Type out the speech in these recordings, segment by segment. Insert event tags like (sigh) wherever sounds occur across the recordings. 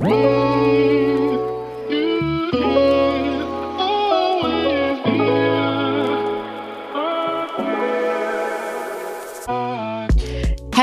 Whoa!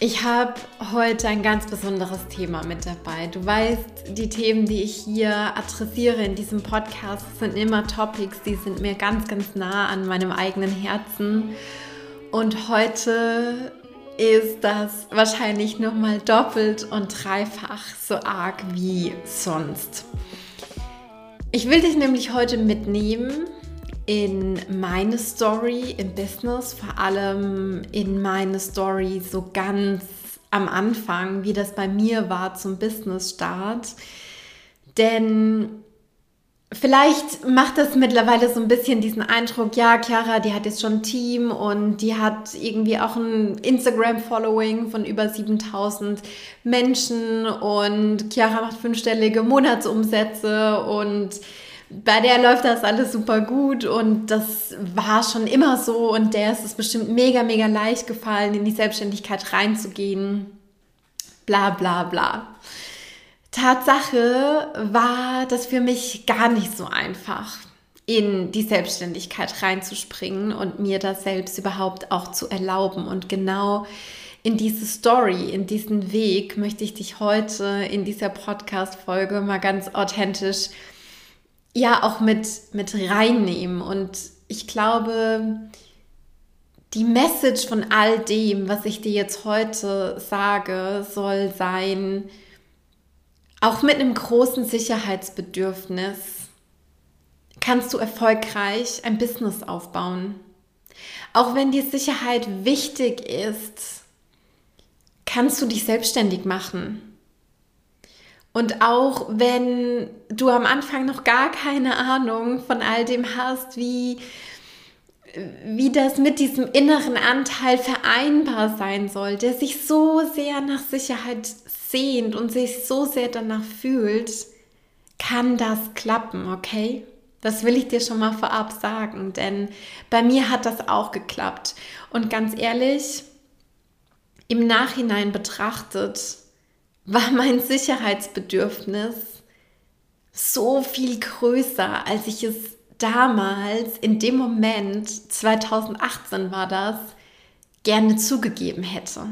Ich habe heute ein ganz besonderes Thema mit dabei. Du weißt, die Themen, die ich hier adressiere in diesem Podcast, sind immer Topics, die sind mir ganz, ganz nah an meinem eigenen Herzen. Und heute ist das wahrscheinlich nochmal doppelt und dreifach so arg wie sonst. Ich will dich nämlich heute mitnehmen in meine Story im Business, vor allem in meine Story so ganz am Anfang, wie das bei mir war zum Business-Start. Denn vielleicht macht das mittlerweile so ein bisschen diesen Eindruck, ja, Chiara, die hat jetzt schon ein Team und die hat irgendwie auch ein Instagram-Following von über 7000 Menschen und Chiara macht fünfstellige Monatsumsätze und bei der läuft das alles super gut und das war schon immer so und der ist es bestimmt mega, mega leicht gefallen, in die Selbstständigkeit reinzugehen. Bla bla bla. Tatsache war das für mich gar nicht so einfach, in die Selbstständigkeit reinzuspringen und mir das selbst überhaupt auch zu erlauben. Und genau in diese Story, in diesen Weg möchte ich dich heute in dieser Podcast-Folge mal ganz authentisch ja auch mit, mit reinnehmen. Und ich glaube, die Message von all dem, was ich dir jetzt heute sage, soll sein, auch mit einem großen Sicherheitsbedürfnis kannst du erfolgreich ein Business aufbauen. Auch wenn dir Sicherheit wichtig ist, kannst du dich selbstständig machen. Und auch wenn du am Anfang noch gar keine Ahnung von all dem hast, wie, wie das mit diesem inneren Anteil vereinbar sein soll, der sich so sehr nach Sicherheit sehnt und sich so sehr danach fühlt, kann das klappen, okay? Das will ich dir schon mal vorab sagen, denn bei mir hat das auch geklappt. Und ganz ehrlich, im Nachhinein betrachtet, war mein Sicherheitsbedürfnis so viel größer, als ich es damals, in dem Moment, 2018 war das, gerne zugegeben hätte.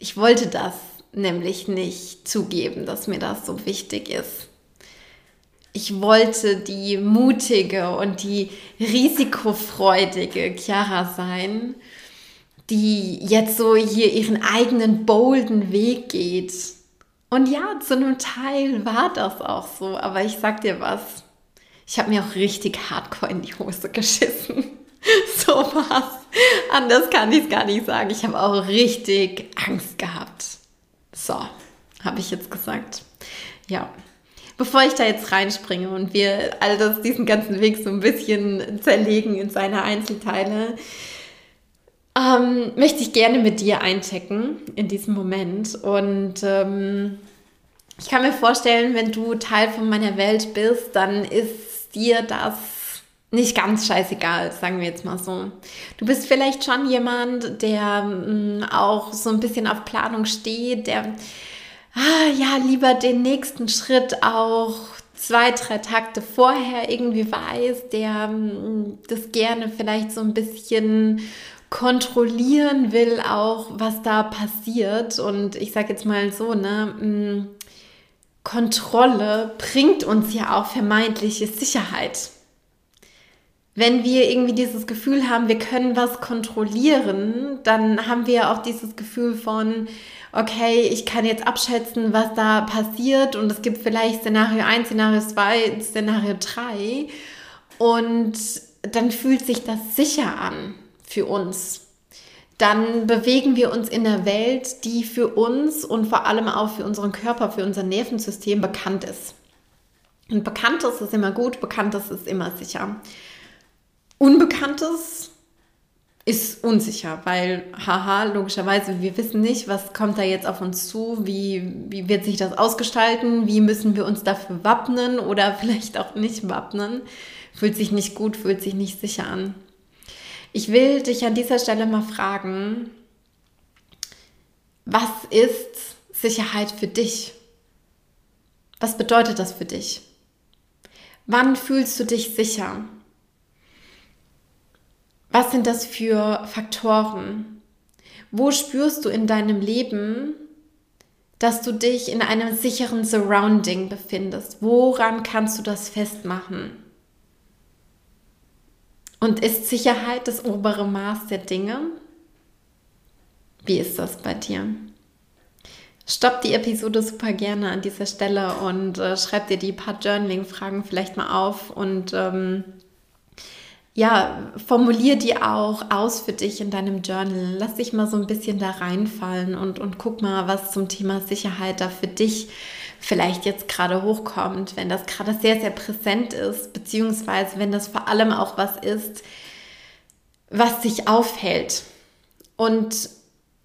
Ich wollte das nämlich nicht zugeben, dass mir das so wichtig ist. Ich wollte die mutige und die risikofreudige Chiara sein die jetzt so hier ihren eigenen bolden Weg geht. Und ja, zu einem Teil war das auch so, aber ich sag dir was, ich habe mir auch richtig hardcore in die Hose geschissen. (laughs) so was. Anders kann ich es gar nicht sagen. Ich habe auch richtig Angst gehabt. So, habe ich jetzt gesagt. Ja. Bevor ich da jetzt reinspringe und wir all das, diesen ganzen Weg so ein bisschen zerlegen in seine Einzelteile, ähm, möchte ich gerne mit dir einchecken in diesem Moment. Und ähm, ich kann mir vorstellen, wenn du Teil von meiner Welt bist, dann ist dir das nicht ganz scheißegal, sagen wir jetzt mal so. Du bist vielleicht schon jemand, der ähm, auch so ein bisschen auf Planung steht, der ah, ja lieber den nächsten Schritt auch zwei, drei Takte vorher irgendwie weiß, der ähm, das gerne vielleicht so ein bisschen kontrollieren will auch, was da passiert. Und ich sage jetzt mal so, ne, mm, Kontrolle bringt uns ja auch vermeintliche Sicherheit. Wenn wir irgendwie dieses Gefühl haben, wir können was kontrollieren, dann haben wir auch dieses Gefühl von, okay, ich kann jetzt abschätzen, was da passiert und es gibt vielleicht Szenario 1, Szenario 2, Szenario 3 und dann fühlt sich das sicher an für uns. dann bewegen wir uns in einer Welt, die für uns und vor allem auch für unseren Körper, für unser Nervensystem bekannt ist. Und Bekanntes ist immer gut, Bekanntes ist immer sicher. Unbekanntes ist unsicher, weil, haha, logischerweise, wir wissen nicht, was kommt da jetzt auf uns zu, wie, wie wird sich das ausgestalten, wie müssen wir uns dafür wappnen oder (laughs) vielleicht auch nicht wappnen. Fühlt sich nicht gut, fühlt sich nicht sicher an. Ich will dich an dieser Stelle mal fragen, was ist Sicherheit für dich? Was bedeutet das für dich? Wann fühlst du dich sicher? Was sind das für Faktoren? Wo spürst du in deinem Leben, dass du dich in einem sicheren Surrounding befindest? Woran kannst du das festmachen? Und ist Sicherheit das obere Maß der Dinge? Wie ist das bei dir? Stopp die Episode super gerne an dieser Stelle und äh, schreib dir die paar Journaling-Fragen vielleicht mal auf und ähm, ja, formulier die auch aus für dich in deinem Journal. Lass dich mal so ein bisschen da reinfallen und, und guck mal, was zum Thema Sicherheit da für dich vielleicht jetzt gerade hochkommt, wenn das gerade sehr, sehr präsent ist, beziehungsweise wenn das vor allem auch was ist, was sich aufhält. Und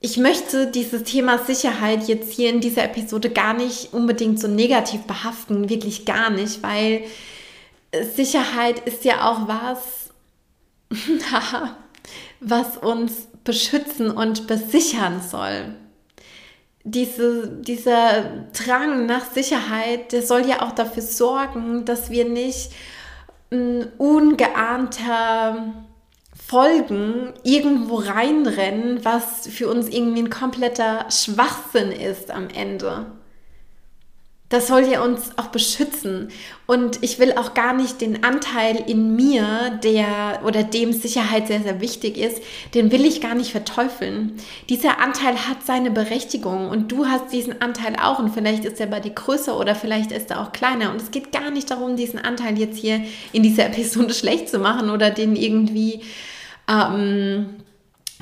ich möchte dieses Thema Sicherheit jetzt hier in dieser Episode gar nicht unbedingt so negativ behaften, wirklich gar nicht, weil Sicherheit ist ja auch was, (laughs) was uns beschützen und besichern soll diese, dieser Drang nach Sicherheit, der soll ja auch dafür sorgen, dass wir nicht m, ungeahnter Folgen irgendwo reinrennen, was für uns irgendwie ein kompletter Schwachsinn ist am Ende. Das soll ja uns auch beschützen. Und ich will auch gar nicht den Anteil in mir, der oder dem Sicherheit sehr, sehr wichtig ist, den will ich gar nicht verteufeln. Dieser Anteil hat seine Berechtigung und du hast diesen Anteil auch und vielleicht ist er bei dir größer oder vielleicht ist er auch kleiner. Und es geht gar nicht darum, diesen Anteil jetzt hier in dieser Episode (laughs) schlecht zu machen oder den irgendwie ähm,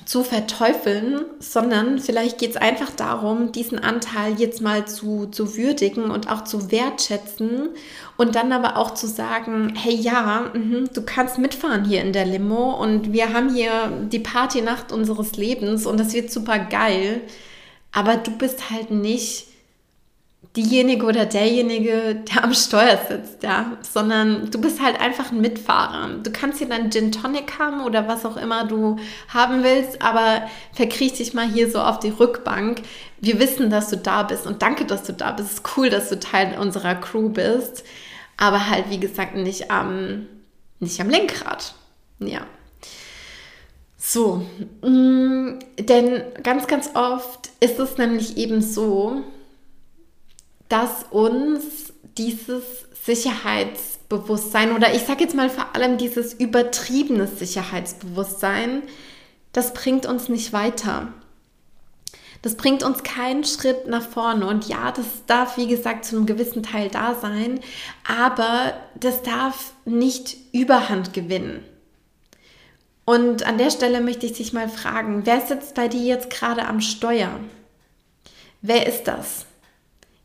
zu verteufeln, sondern vielleicht geht es einfach darum, diesen Anteil jetzt mal zu, zu würdigen und auch zu wertschätzen und dann aber auch zu sagen, hey ja, mh, du kannst mitfahren hier in der Limo und wir haben hier die Partynacht unseres Lebens und das wird super geil, aber du bist halt nicht diejenige oder derjenige, der am Steuer sitzt, ja, sondern du bist halt einfach ein Mitfahrer. Du kannst hier dann Gin Tonic haben oder was auch immer du haben willst, aber verkriech dich mal hier so auf die Rückbank. Wir wissen, dass du da bist und danke, dass du da bist. Es ist cool, dass du Teil unserer Crew bist, aber halt, wie gesagt, nicht am, nicht am Lenkrad. Ja. So, mm, denn ganz, ganz oft ist es nämlich eben so, dass uns dieses Sicherheitsbewusstsein oder ich sage jetzt mal vor allem dieses übertriebene Sicherheitsbewusstsein, das bringt uns nicht weiter. Das bringt uns keinen Schritt nach vorne. Und ja, das darf, wie gesagt, zu einem gewissen Teil da sein, aber das darf nicht überhand gewinnen. Und an der Stelle möchte ich dich mal fragen, wer sitzt bei dir jetzt gerade am Steuer? Wer ist das?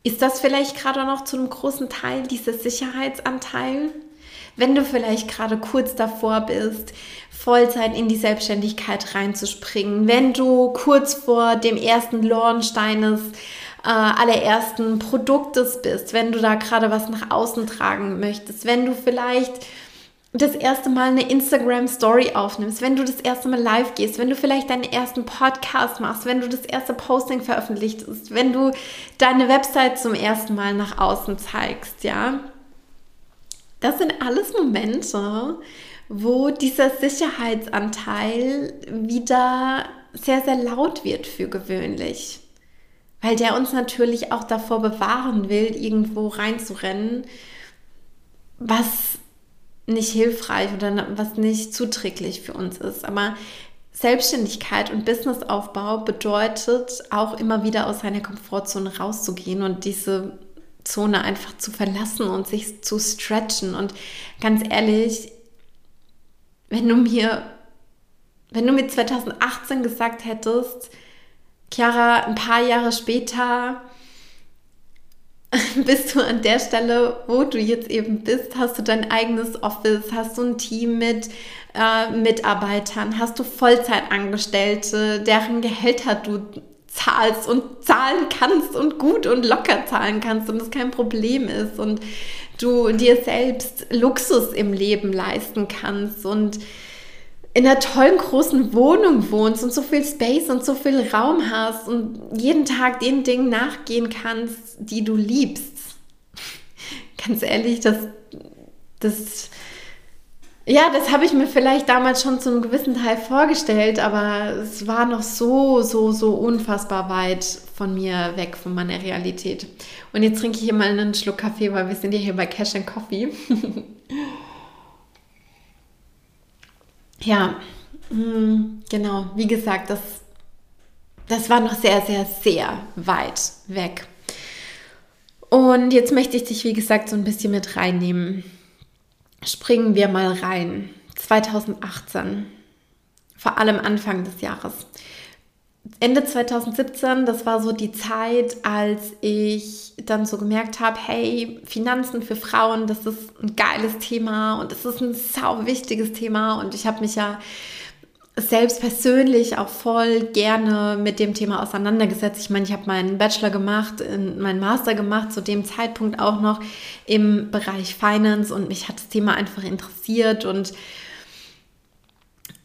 Ist das vielleicht gerade noch zu einem großen Teil dieser Sicherheitsanteil? Wenn du vielleicht gerade kurz davor bist, Vollzeit in die Selbstständigkeit reinzuspringen, wenn du kurz vor dem ersten Launch deines äh, allerersten Produktes bist, wenn du da gerade was nach außen tragen möchtest, wenn du vielleicht das erste Mal eine Instagram Story aufnimmst, wenn du das erste Mal live gehst, wenn du vielleicht deinen ersten Podcast machst, wenn du das erste Posting veröffentlicht hast, wenn du deine Website zum ersten Mal nach außen zeigst, ja. Das sind alles Momente, wo dieser Sicherheitsanteil wieder sehr, sehr laut wird für gewöhnlich. Weil der uns natürlich auch davor bewahren will, irgendwo reinzurennen, was nicht hilfreich oder was nicht zuträglich für uns ist. Aber Selbstständigkeit und Businessaufbau bedeutet auch immer wieder aus seiner Komfortzone rauszugehen und diese Zone einfach zu verlassen und sich zu stretchen. Und ganz ehrlich, wenn du mir wenn du mir 2018 gesagt hättest, Chiara, ein paar Jahre später (laughs) bist du an der Stelle, wo du jetzt eben bist, hast du dein eigenes Office, hast du ein Team mit äh, Mitarbeitern, hast du Vollzeitangestellte, deren Gehälter du zahlst und zahlen kannst und gut und locker zahlen kannst und es kein Problem ist und du dir selbst Luxus im Leben leisten kannst und in einer tollen großen Wohnung wohnst und so viel Space und so viel Raum hast und jeden Tag den Dingen nachgehen kannst, die du liebst. (laughs) Ganz ehrlich, das, das, ja, das habe ich mir vielleicht damals schon zu einem gewissen Teil vorgestellt, aber es war noch so, so, so unfassbar weit von mir weg, von meiner Realität. Und jetzt trinke ich hier mal einen Schluck Kaffee, weil wir sind ja hier bei Cash and Coffee. (laughs) Ja, hm, genau. Wie gesagt, das, das war noch sehr, sehr, sehr weit weg. Und jetzt möchte ich dich, wie gesagt, so ein bisschen mit reinnehmen. Springen wir mal rein. 2018, vor allem Anfang des Jahres. Ende 2017, das war so die Zeit, als ich dann so gemerkt habe, hey, Finanzen für Frauen, das ist ein geiles Thema und es ist ein sau wichtiges Thema und ich habe mich ja selbst persönlich auch voll gerne mit dem Thema auseinandergesetzt. Ich meine, ich habe meinen Bachelor gemacht, meinen Master gemacht, zu dem Zeitpunkt auch noch im Bereich Finance und mich hat das Thema einfach interessiert und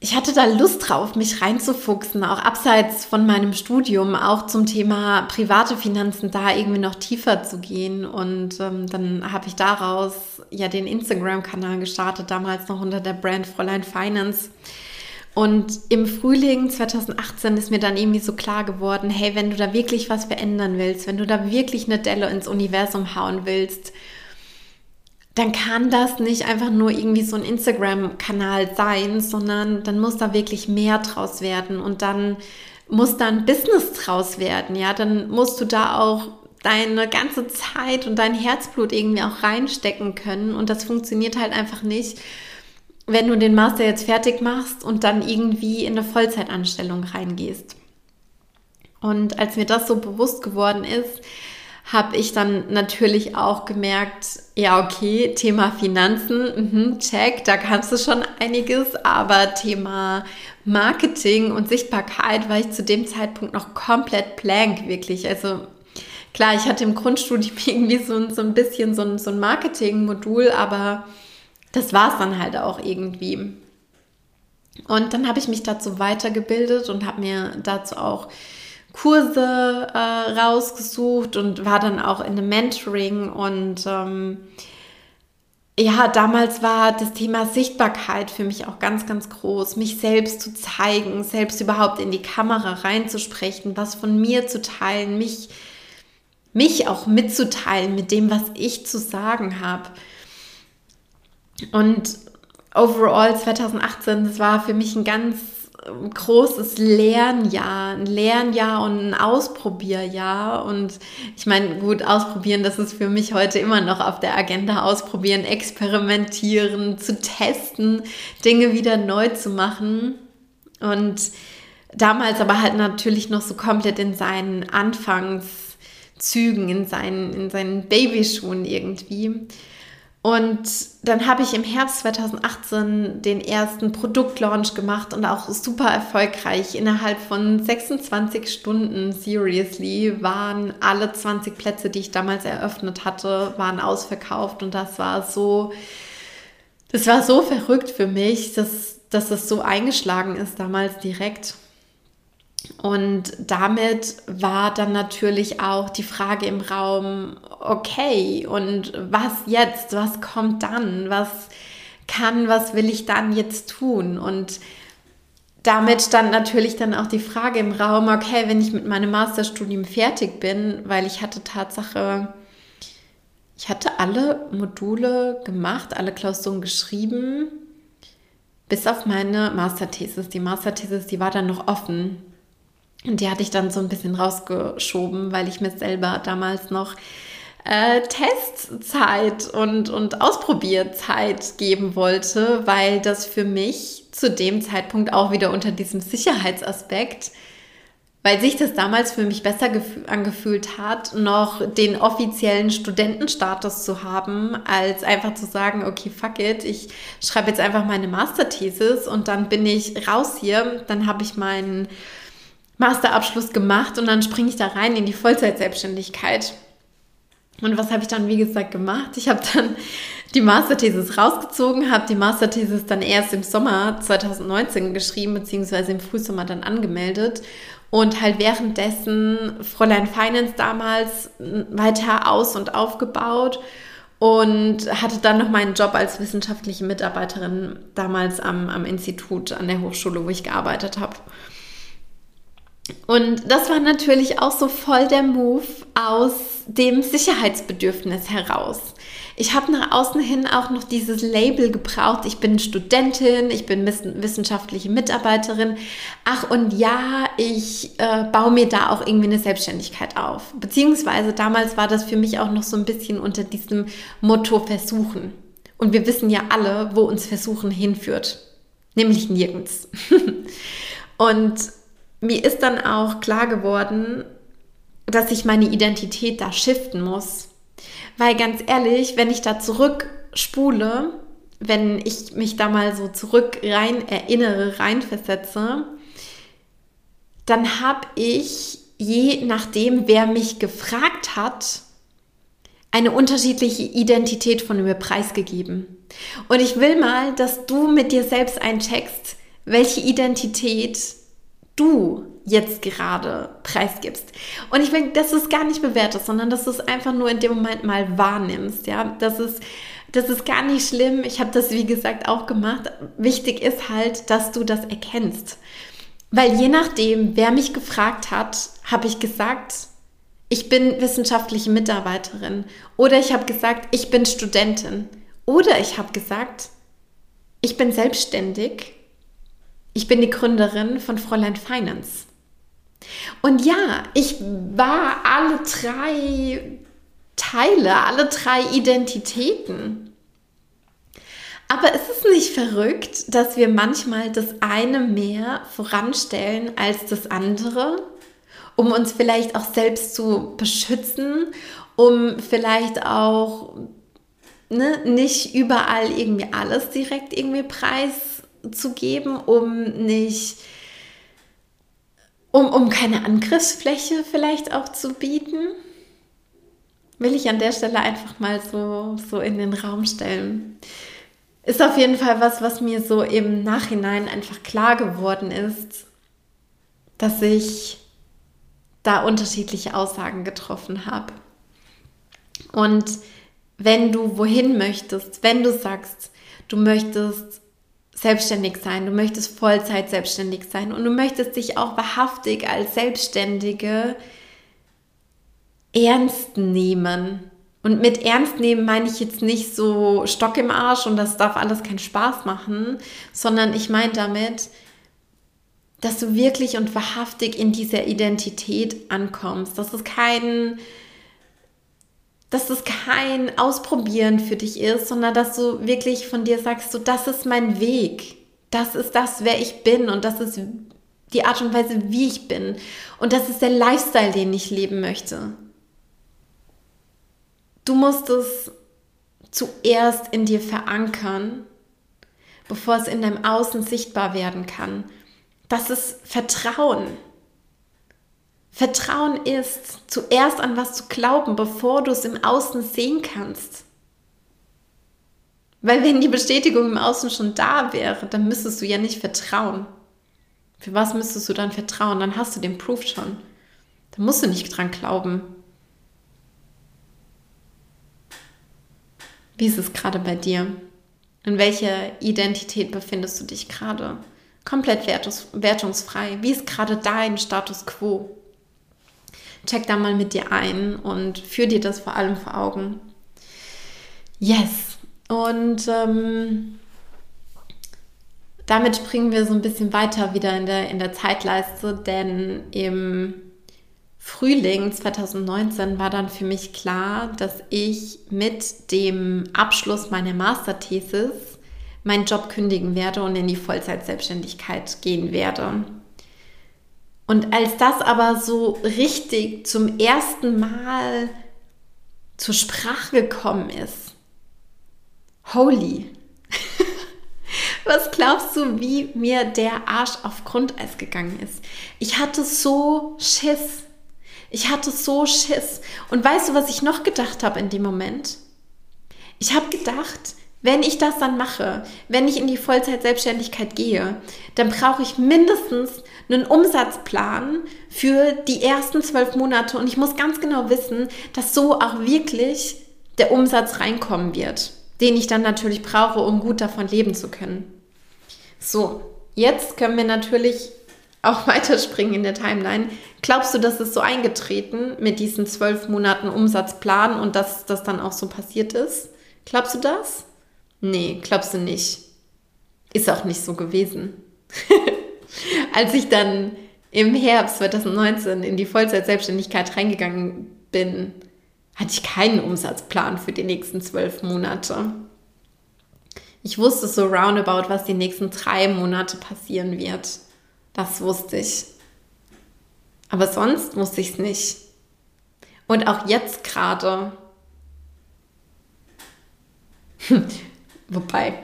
ich hatte da Lust drauf, mich reinzufuchsen, auch abseits von meinem Studium, auch zum Thema private Finanzen da irgendwie noch tiefer zu gehen. Und ähm, dann habe ich daraus ja den Instagram-Kanal gestartet, damals noch unter der Brand Fräulein Finance. Und im Frühling 2018 ist mir dann irgendwie so klar geworden, hey, wenn du da wirklich was verändern willst, wenn du da wirklich eine Delle ins Universum hauen willst, dann kann das nicht einfach nur irgendwie so ein Instagram-Kanal sein, sondern dann muss da wirklich mehr draus werden und dann muss da ein Business draus werden, ja, dann musst du da auch deine ganze Zeit und dein Herzblut irgendwie auch reinstecken können und das funktioniert halt einfach nicht, wenn du den Master jetzt fertig machst und dann irgendwie in eine Vollzeitanstellung reingehst. Und als mir das so bewusst geworden ist, habe ich dann natürlich auch gemerkt, ja, okay, Thema Finanzen, mh, check, da kannst du schon einiges, aber Thema Marketing und Sichtbarkeit war ich zu dem Zeitpunkt noch komplett blank, wirklich. Also klar, ich hatte im Grundstudium (laughs) irgendwie so, so ein bisschen so so ein Marketing-Modul, aber das war es dann halt auch irgendwie. Und dann habe ich mich dazu weitergebildet und habe mir dazu auch Kurse äh, rausgesucht und war dann auch in einem Mentoring und ähm, ja, damals war das Thema Sichtbarkeit für mich auch ganz, ganz groß, mich selbst zu zeigen, selbst überhaupt in die Kamera reinzusprechen, was von mir zu teilen, mich, mich auch mitzuteilen mit dem, was ich zu sagen habe. Und overall 2018, das war für mich ein ganz großes Lernjahr, ein Lernjahr und ein Ausprobierjahr. Und ich meine, gut, ausprobieren, das ist für mich heute immer noch auf der Agenda. Ausprobieren, experimentieren, zu testen, Dinge wieder neu zu machen. Und damals aber halt natürlich noch so komplett in seinen Anfangszügen, in seinen, in seinen Babyschuhen irgendwie. Und dann habe ich im Herbst 2018 den ersten Produktlaunch gemacht und auch super erfolgreich. Innerhalb von 26 Stunden, seriously, waren alle 20 Plätze, die ich damals eröffnet hatte, waren ausverkauft. Und das war so, das war so verrückt für mich, dass, dass es so eingeschlagen ist damals direkt. Und damit war dann natürlich auch die Frage im Raum, okay, und was jetzt? Was kommt dann? Was kann, was will ich dann jetzt tun? Und damit stand natürlich dann auch die Frage im Raum, okay, wenn ich mit meinem Masterstudium fertig bin, weil ich hatte Tatsache, ich hatte alle Module gemacht, alle Klausuren geschrieben, bis auf meine Masterthesis. Die Masterthesis, die war dann noch offen. Und die hatte ich dann so ein bisschen rausgeschoben, weil ich mir selber damals noch äh, Testzeit und, und Ausprobierzeit geben wollte, weil das für mich zu dem Zeitpunkt auch wieder unter diesem Sicherheitsaspekt weil sich das damals für mich besser angefühlt hat, noch den offiziellen Studentenstatus zu haben, als einfach zu sagen, okay, fuck it, ich schreibe jetzt einfach meine Masterthesis und dann bin ich raus hier, dann habe ich meinen Masterabschluss gemacht und dann springe ich da rein in die Vollzeitselbstständigkeit. Und was habe ich dann, wie gesagt, gemacht? Ich habe dann die Masterthesis rausgezogen, habe die Masterthesis dann erst im Sommer 2019 geschrieben, beziehungsweise im Frühsommer dann angemeldet und halt währenddessen Fräulein Finance damals weiter aus- und aufgebaut und hatte dann noch meinen Job als wissenschaftliche Mitarbeiterin damals am, am Institut an der Hochschule, wo ich gearbeitet habe. Und das war natürlich auch so voll der Move aus dem Sicherheitsbedürfnis heraus. Ich habe nach außen hin auch noch dieses Label gebraucht. Ich bin Studentin, ich bin wissenschaftliche Mitarbeiterin. Ach und ja, ich äh, baue mir da auch irgendwie eine Selbstständigkeit auf. Beziehungsweise damals war das für mich auch noch so ein bisschen unter diesem Motto Versuchen. Und wir wissen ja alle, wo uns Versuchen hinführt. Nämlich nirgends. (laughs) und mir ist dann auch klar geworden, dass ich meine Identität da shiften muss. Weil ganz ehrlich, wenn ich da zurückspule, wenn ich mich da mal so zurück rein erinnere, reinversetze, dann habe ich je nachdem, wer mich gefragt hat, eine unterschiedliche Identität von mir preisgegeben. Und ich will mal, dass du mit dir selbst eincheckst, welche Identität du jetzt gerade preisgibst. Und ich will, dass du es gar nicht bewertest, sondern dass du es einfach nur in dem Moment mal wahrnimmst. Ja, das ist, das ist gar nicht schlimm. Ich habe das, wie gesagt, auch gemacht. Wichtig ist halt, dass du das erkennst. Weil je nachdem, wer mich gefragt hat, habe ich gesagt, ich bin wissenschaftliche Mitarbeiterin. Oder ich habe gesagt, ich bin Studentin. Oder ich habe gesagt, ich bin selbstständig ich bin die Gründerin von Fräulein Finance. Und ja, ich war alle drei Teile, alle drei Identitäten. Aber ist es nicht verrückt, dass wir manchmal das eine mehr voranstellen als das andere, um uns vielleicht auch selbst zu beschützen, um vielleicht auch ne, nicht überall irgendwie alles direkt irgendwie preis zu geben, um nicht, um, um keine Angriffsfläche vielleicht auch zu bieten? Will ich an der Stelle einfach mal so, so in den Raum stellen. Ist auf jeden Fall was, was mir so im Nachhinein einfach klar geworden ist, dass ich da unterschiedliche Aussagen getroffen habe. Und wenn du wohin möchtest, wenn du sagst, du möchtest selbstständig sein, du möchtest Vollzeit selbstständig sein. Und du möchtest dich auch wahrhaftig als Selbstständige ernst nehmen. Und mit ernst nehmen meine ich jetzt nicht so Stock im Arsch und das darf alles keinen Spaß machen, sondern ich meine damit, dass du wirklich und wahrhaftig in dieser Identität ankommst, dass es kein dass es kein Ausprobieren für dich ist, sondern dass du wirklich von dir sagst, so das ist mein Weg, das ist das, wer ich bin und das ist die Art und Weise, wie ich bin und das ist der Lifestyle, den ich leben möchte. Du musst es zuerst in dir verankern, bevor es in deinem Außen sichtbar werden kann. Das ist Vertrauen. Vertrauen ist, zuerst an was zu glauben, bevor du es im Außen sehen kannst. Weil wenn die Bestätigung im Außen schon da wäre, dann müsstest du ja nicht vertrauen. Für was müsstest du dann vertrauen? Dann hast du den Proof schon. Da musst du nicht dran glauben. Wie ist es gerade bei dir? In welcher Identität befindest du dich gerade? Komplett wertungsfrei. Wie ist gerade dein Status quo? Check da mal mit dir ein und führ dir das vor allem vor Augen. Yes. Und ähm, damit springen wir so ein bisschen weiter wieder in der, in der Zeitleiste, denn im Frühling 2019 war dann für mich klar, dass ich mit dem Abschluss meiner Masterthesis meinen Job kündigen werde und in die Vollzeitselbstständigkeit gehen werde. Und als das aber so richtig zum ersten Mal zur Sprache gekommen ist, holy, (laughs) was glaubst du, wie mir der Arsch auf Grundeis gegangen ist? Ich hatte so Schiss. Ich hatte so Schiss. Und weißt du, was ich noch gedacht habe in dem Moment? Ich habe gedacht, wenn ich das dann mache, wenn ich in die Vollzeit-Selbstständigkeit gehe, dann brauche ich mindestens einen Umsatzplan für die ersten zwölf Monate und ich muss ganz genau wissen, dass so auch wirklich der Umsatz reinkommen wird, den ich dann natürlich brauche, um gut davon leben zu können. So, jetzt können wir natürlich auch (laughs) weiterspringen in der Timeline. Glaubst du, das ist so eingetreten mit diesen zwölf Monaten Umsatzplan und dass das dann auch so passiert ist? Glaubst du das? Nee, glaubst du nicht. Ist auch nicht so gewesen. (laughs) Als ich dann im Herbst 2019 in die Vollzeit-Selbstständigkeit reingegangen bin, hatte ich keinen Umsatzplan für die nächsten zwölf Monate. Ich wusste so roundabout, was die nächsten drei Monate passieren wird. Das wusste ich. Aber sonst wusste ich es nicht. Und auch jetzt gerade. (laughs) Wobei,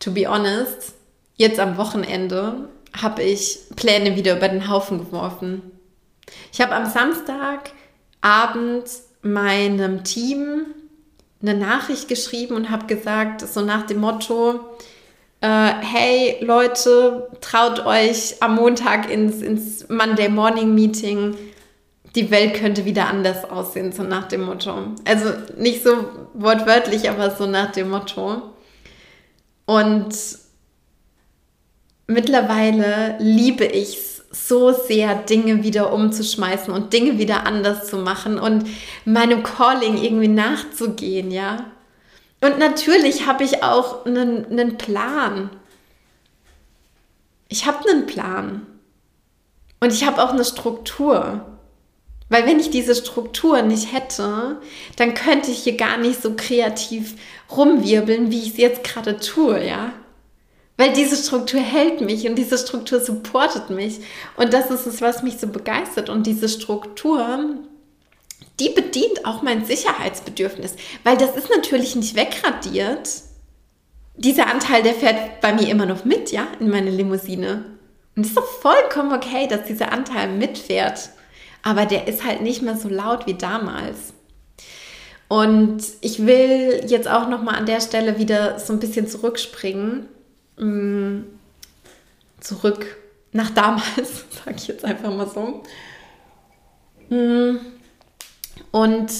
to be honest, jetzt am Wochenende habe ich Pläne wieder über den Haufen geworfen. Ich habe am Samstagabend meinem Team eine Nachricht geschrieben und habe gesagt, so nach dem Motto, äh, hey Leute, traut euch am Montag ins, ins Monday Morning Meeting, die Welt könnte wieder anders aussehen, so nach dem Motto. Also nicht so wortwörtlich, aber so nach dem Motto. Und mittlerweile liebe ich es so sehr, Dinge wieder umzuschmeißen und Dinge wieder anders zu machen und meinem Calling irgendwie nachzugehen, ja. Und natürlich habe ich auch einen, einen Plan. Ich habe einen Plan. Und ich habe auch eine Struktur. Weil wenn ich diese Struktur nicht hätte, dann könnte ich hier gar nicht so kreativ rumwirbeln, wie ich es jetzt gerade tue, ja. Weil diese Struktur hält mich und diese Struktur supportet mich. Und das ist es, was mich so begeistert. Und diese Struktur, die bedient auch mein Sicherheitsbedürfnis. Weil das ist natürlich nicht wegradiert. Dieser Anteil, der fährt bei mir immer noch mit, ja, in meine Limousine. Und es ist doch vollkommen okay, dass dieser Anteil mitfährt. Aber der ist halt nicht mehr so laut wie damals. Und ich will jetzt auch noch mal an der Stelle wieder so ein bisschen zurückspringen Mm, zurück nach damals, (laughs) sage ich jetzt einfach mal so. Mm, und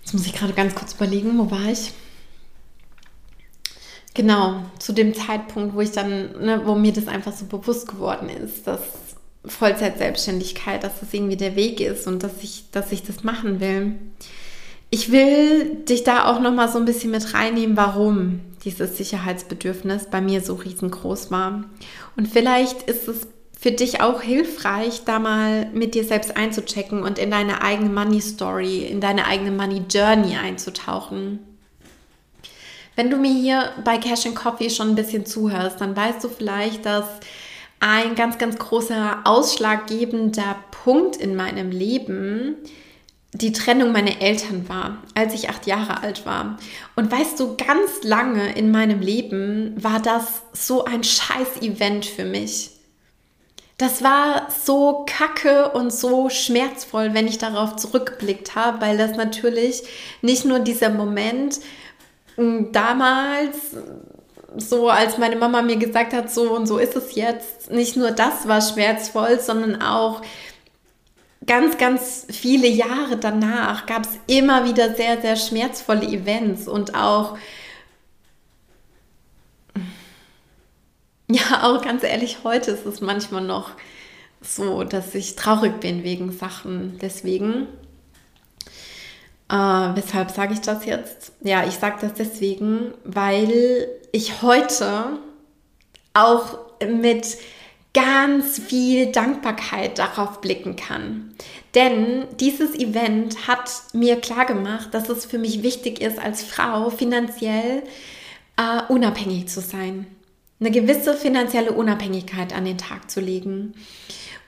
jetzt muss ich gerade ganz kurz überlegen, wo war ich? Genau, zu dem Zeitpunkt, wo ich dann, ne, wo mir das einfach so bewusst geworden ist, dass Vollzeit-Selbstständigkeit, dass das irgendwie der Weg ist und dass ich, dass ich das machen will. Ich will dich da auch noch mal so ein bisschen mit reinnehmen, warum dieses Sicherheitsbedürfnis bei mir so riesengroß war. Und vielleicht ist es für dich auch hilfreich, da mal mit dir selbst einzuchecken und in deine eigene Money Story, in deine eigene Money Journey einzutauchen. Wenn du mir hier bei Cash and Coffee schon ein bisschen zuhörst, dann weißt du vielleicht, dass ein ganz, ganz großer ausschlaggebender Punkt in meinem Leben die Trennung meiner Eltern war, als ich acht Jahre alt war. Und weißt du, ganz lange in meinem Leben war das so ein Scheiß-Event für mich. Das war so kacke und so schmerzvoll, wenn ich darauf zurückgeblickt habe, weil das natürlich nicht nur dieser Moment damals, so als meine Mama mir gesagt hat, so und so ist es jetzt, nicht nur das war schmerzvoll, sondern auch ganz, ganz viele Jahre danach gab es immer wieder sehr, sehr schmerzvolle Events und auch, ja, auch ganz ehrlich, heute ist es manchmal noch so, dass ich traurig bin wegen Sachen. Deswegen, äh, weshalb sage ich das jetzt? Ja, ich sage das deswegen, weil ich heute auch mit ganz viel Dankbarkeit darauf blicken kann. Denn dieses Event hat mir klar gemacht, dass es für mich wichtig ist, als Frau finanziell äh, unabhängig zu sein. Eine gewisse finanzielle Unabhängigkeit an den Tag zu legen.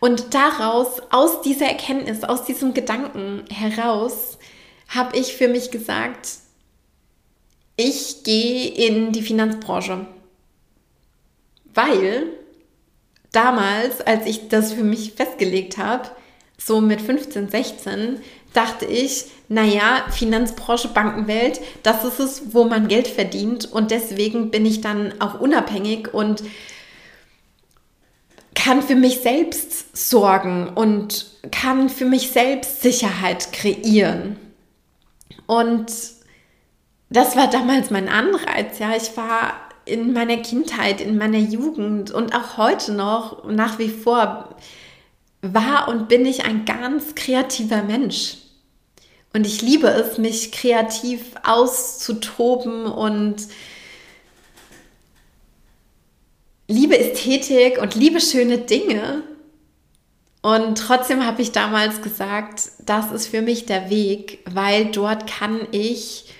Und daraus, aus dieser Erkenntnis, aus diesem Gedanken heraus, habe ich für mich gesagt, ich gehe in die Finanzbranche. Weil damals, als ich das für mich festgelegt habe, so mit 15, 16, dachte ich, naja, Finanzbranche, Bankenwelt, das ist es, wo man Geld verdient. Und deswegen bin ich dann auch unabhängig und kann für mich selbst sorgen und kann für mich selbst Sicherheit kreieren. Und das war damals mein Anreiz. Ja, ich war in meiner Kindheit, in meiner Jugend und auch heute noch nach wie vor war und bin ich ein ganz kreativer Mensch. Und ich liebe es, mich kreativ auszutoben und liebe Ästhetik und liebe schöne Dinge. Und trotzdem habe ich damals gesagt, das ist für mich der Weg, weil dort kann ich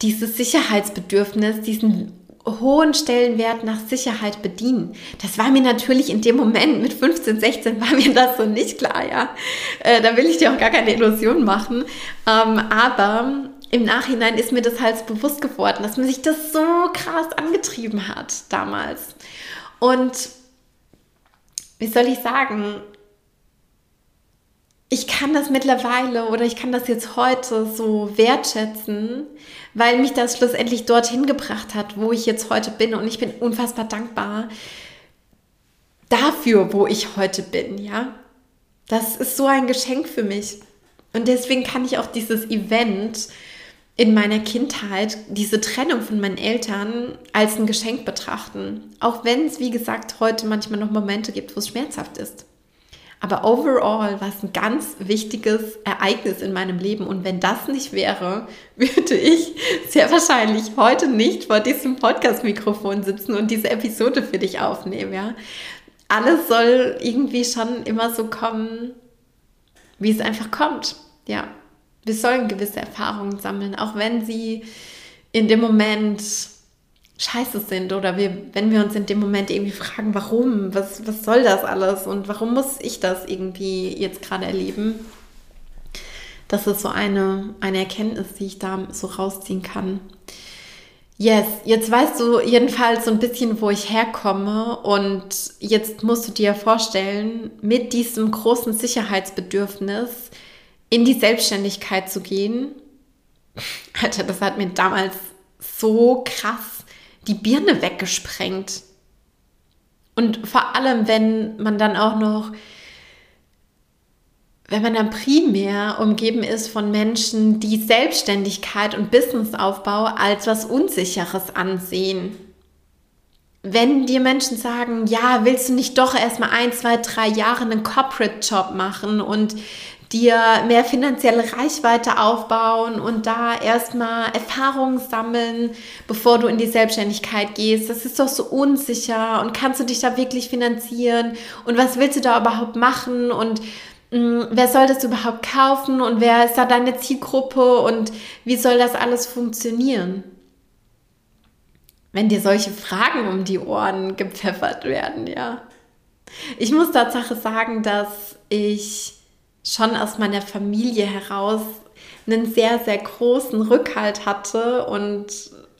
dieses Sicherheitsbedürfnis, diesen hohen Stellenwert nach Sicherheit bedienen. Das war mir natürlich in dem Moment mit 15, 16 war mir das so nicht klar, ja. Äh, da will ich dir auch gar keine Illusion machen. Ähm, aber im Nachhinein ist mir das halt bewusst geworden, dass man sich das so krass angetrieben hat damals. Und wie soll ich sagen, ich kann das mittlerweile oder ich kann das jetzt heute so wertschätzen, weil mich das schlussendlich dorthin gebracht hat, wo ich jetzt heute bin. Und ich bin unfassbar dankbar dafür, wo ich heute bin, ja. Das ist so ein Geschenk für mich. Und deswegen kann ich auch dieses Event in meiner Kindheit, diese Trennung von meinen Eltern, als ein Geschenk betrachten. Auch wenn es, wie gesagt, heute manchmal noch Momente gibt, wo es schmerzhaft ist. Aber overall war es ein ganz wichtiges Ereignis in meinem Leben. Und wenn das nicht wäre, (laughs) würde ich sehr wahrscheinlich heute nicht vor diesem Podcast-Mikrofon sitzen und diese Episode für dich aufnehmen. Ja? Alles soll irgendwie schon immer so kommen, wie es einfach kommt. Ja, wir sollen gewisse Erfahrungen sammeln, auch wenn sie in dem Moment scheiße sind oder wir, wenn wir uns in dem Moment irgendwie fragen, warum, was, was soll das alles und warum muss ich das irgendwie jetzt gerade erleben? Das ist so eine, eine Erkenntnis, die ich da so rausziehen kann. Yes, jetzt weißt du jedenfalls so ein bisschen, wo ich herkomme und jetzt musst du dir vorstellen, mit diesem großen Sicherheitsbedürfnis in die Selbstständigkeit zu gehen. Alter, das hat mir damals so krass die Birne weggesprengt. Und vor allem, wenn man dann auch noch, wenn man dann primär umgeben ist von Menschen, die Selbstständigkeit und Businessaufbau als was Unsicheres ansehen. Wenn dir Menschen sagen, ja, willst du nicht doch erstmal ein, zwei, drei Jahre einen Corporate-Job machen und dir mehr finanzielle Reichweite aufbauen und da erstmal Erfahrungen sammeln, bevor du in die Selbstständigkeit gehst. Das ist doch so unsicher und kannst du dich da wirklich finanzieren und was willst du da überhaupt machen und mh, mm, wer soll das überhaupt kaufen und wer ist da deine Zielgruppe und wie soll das alles funktionieren? Wenn dir solche Fragen um die Ohren gepfeffert werden, ja. Ich muss Tatsache sagen, dass ich schon aus meiner Familie heraus einen sehr, sehr großen Rückhalt hatte und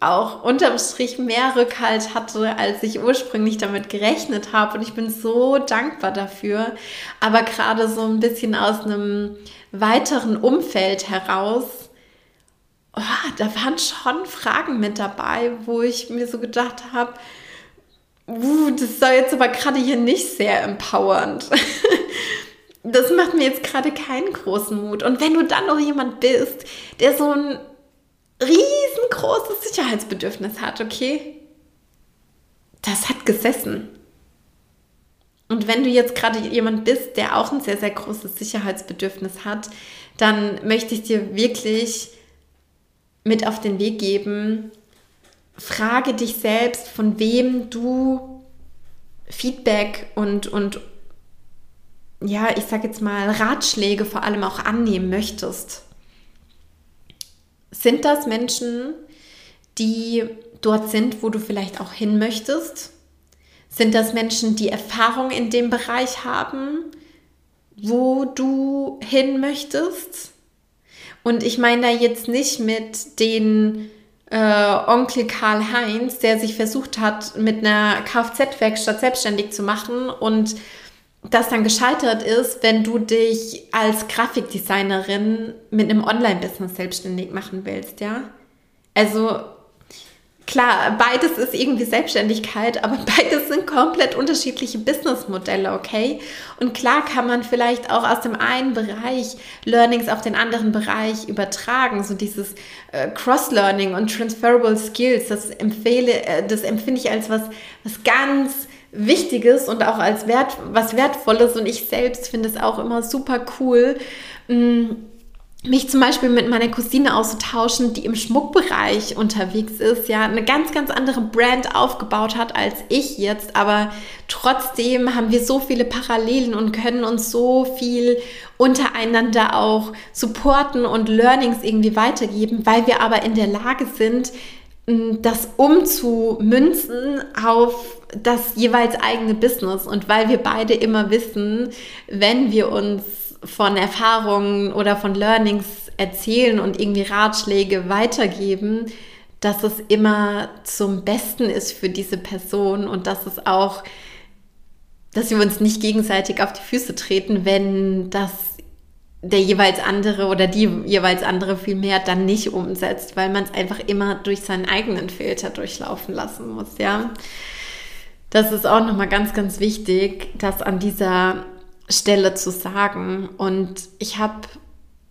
auch unterm Strich mehr Rückhalt hatte, als ich ursprünglich damit gerechnet habe. Und ich bin so dankbar dafür. Aber gerade so ein bisschen aus einem weiteren Umfeld heraus, oh, da waren schon Fragen mit dabei, wo ich mir so gedacht habe, uh, das soll jetzt aber gerade hier nicht sehr empowernd. (laughs) das macht mir jetzt gerade keinen großen Mut. Und wenn du dann noch jemand bist, der so ein riesengroßes Sicherheitsbedürfnis hat, okay, das hat gesessen. Und wenn du jetzt gerade jemand bist, der auch ein sehr, sehr großes Sicherheitsbedürfnis hat, dann möchte ich dir wirklich mit auf den Weg geben, frage dich selbst, von wem du Feedback und, und ja, ich sag jetzt mal, Ratschläge vor allem auch annehmen möchtest. Sind das Menschen, die dort sind, wo du vielleicht auch hin möchtest? Sind das Menschen, die Erfahrung in dem Bereich haben, wo du hin möchtest? Und ich meine da jetzt nicht mit den äh, Onkel Karl Heinz, der sich versucht hat, mit einer Kfz-Werkstatt selbstständig zu machen und das dann gescheitert ist, wenn du dich als Grafikdesignerin mit einem Online-Business selbstständig machen willst, ja? Also klar, beides ist irgendwie Selbstständigkeit, aber (laughs) beides sind komplett unterschiedliche Businessmodelle, okay? Und klar kann man vielleicht auch aus dem einen Bereich Learnings auf den anderen Bereich übertragen, so dieses äh, Cross-Learning und Transferable Skills, das empfehle, äh, das empfinde ich als was, was ganz Wichtiges und auch als Wert, was Wertvolles. Und ich selbst finde es auch immer super cool, mm, mich zum Beispiel mit meiner Cousine auszutauschen, die im Schmuckbereich unterwegs ist, ja, eine ganz, ganz andere Brand aufgebaut hat als ich jetzt, aber trotzdem haben wir so viele Parallelen und können uns so viel untereinander auch supporten und Learnings irgendwie weitergeben, weil wir aber in der Lage sind, das umzumünzen auf das jeweils eigene Business. Und weil wir beide immer wissen, wenn wir uns von Erfahrungen oder von Learnings erzählen und irgendwie Ratschläge weitergeben, dass es immer zum Besten ist für diese Person und dass es auch, dass wir uns nicht gegenseitig auf die Füße treten, wenn das der jeweils andere oder die jeweils andere viel mehr dann nicht umsetzt, weil man es einfach immer durch seinen eigenen Filter durchlaufen lassen muss, ja. Das ist auch nochmal ganz, ganz wichtig, das an dieser Stelle zu sagen. Und ich habe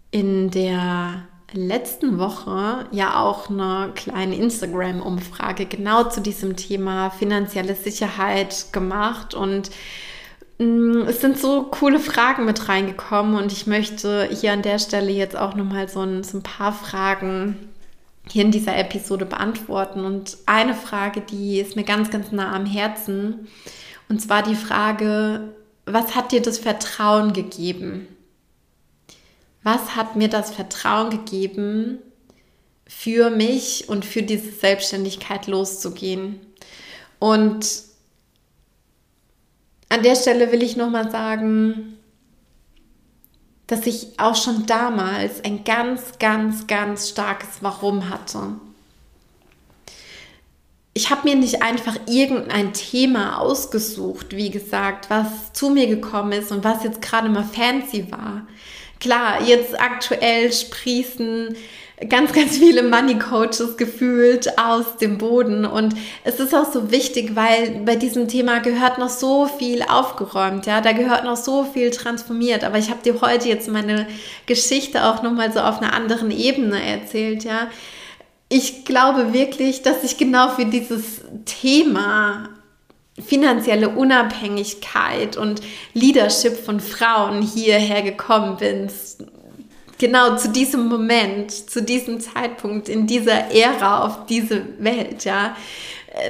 in der letzten Woche ja auch eine kleine Instagram-Umfrage genau zu diesem Thema finanzielle Sicherheit gemacht und es sind so coole Fragen mit reingekommen und ich möchte hier an der Stelle jetzt auch nochmal so ein, so ein paar Fragen hier in dieser Episode beantworten. Und eine Frage, die ist mir ganz, ganz nah am Herzen. Und zwar die Frage, was hat dir das Vertrauen gegeben? Was hat mir das Vertrauen gegeben, für mich und für diese Selbstständigkeit loszugehen? Und an der Stelle will ich nochmal sagen, dass ich auch schon damals ein ganz, ganz, ganz starkes Warum hatte. Ich habe mir nicht einfach irgendein Thema ausgesucht, wie gesagt, was zu mir gekommen ist und was jetzt gerade mal fancy war. Klar, jetzt aktuell sprießen ganz, ganz viele Money Coaches gefühlt aus dem Boden. Und es ist auch so wichtig, weil bei diesem Thema gehört noch so viel aufgeräumt, ja, da gehört noch so viel transformiert. Aber ich habe dir heute jetzt meine Geschichte auch nochmal so auf einer anderen Ebene erzählt, ja. Ich glaube wirklich, dass ich genau für dieses Thema finanzielle Unabhängigkeit und Leadership von Frauen hierher gekommen bin genau zu diesem Moment, zu diesem Zeitpunkt, in dieser Ära auf diese Welt, ja.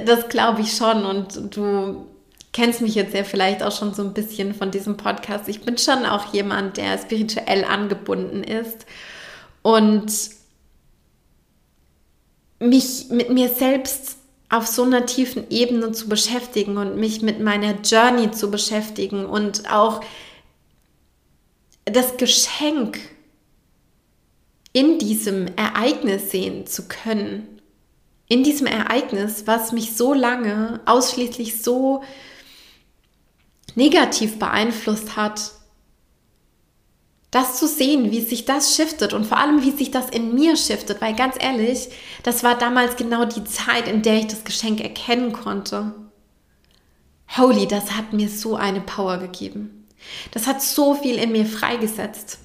Das glaube ich schon und du kennst mich jetzt ja vielleicht auch schon so ein bisschen von diesem Podcast. Ich bin schon auch jemand, der spirituell angebunden ist und mich mit mir selbst auf so einer tiefen Ebene zu beschäftigen und mich mit meiner Journey zu beschäftigen und auch das Geschenk in diesem Ereignis sehen zu können. In diesem Ereignis, was mich so lange ausschließlich so negativ beeinflusst hat, das zu sehen, wie sich das shiftet und vor allem, wie sich das in mir shiftet, weil ganz ehrlich, das war damals genau die Zeit, in der ich das Geschenk erkennen konnte. Holy, das hat mir so eine Power gegeben. Das hat so viel in mir freigesetzt.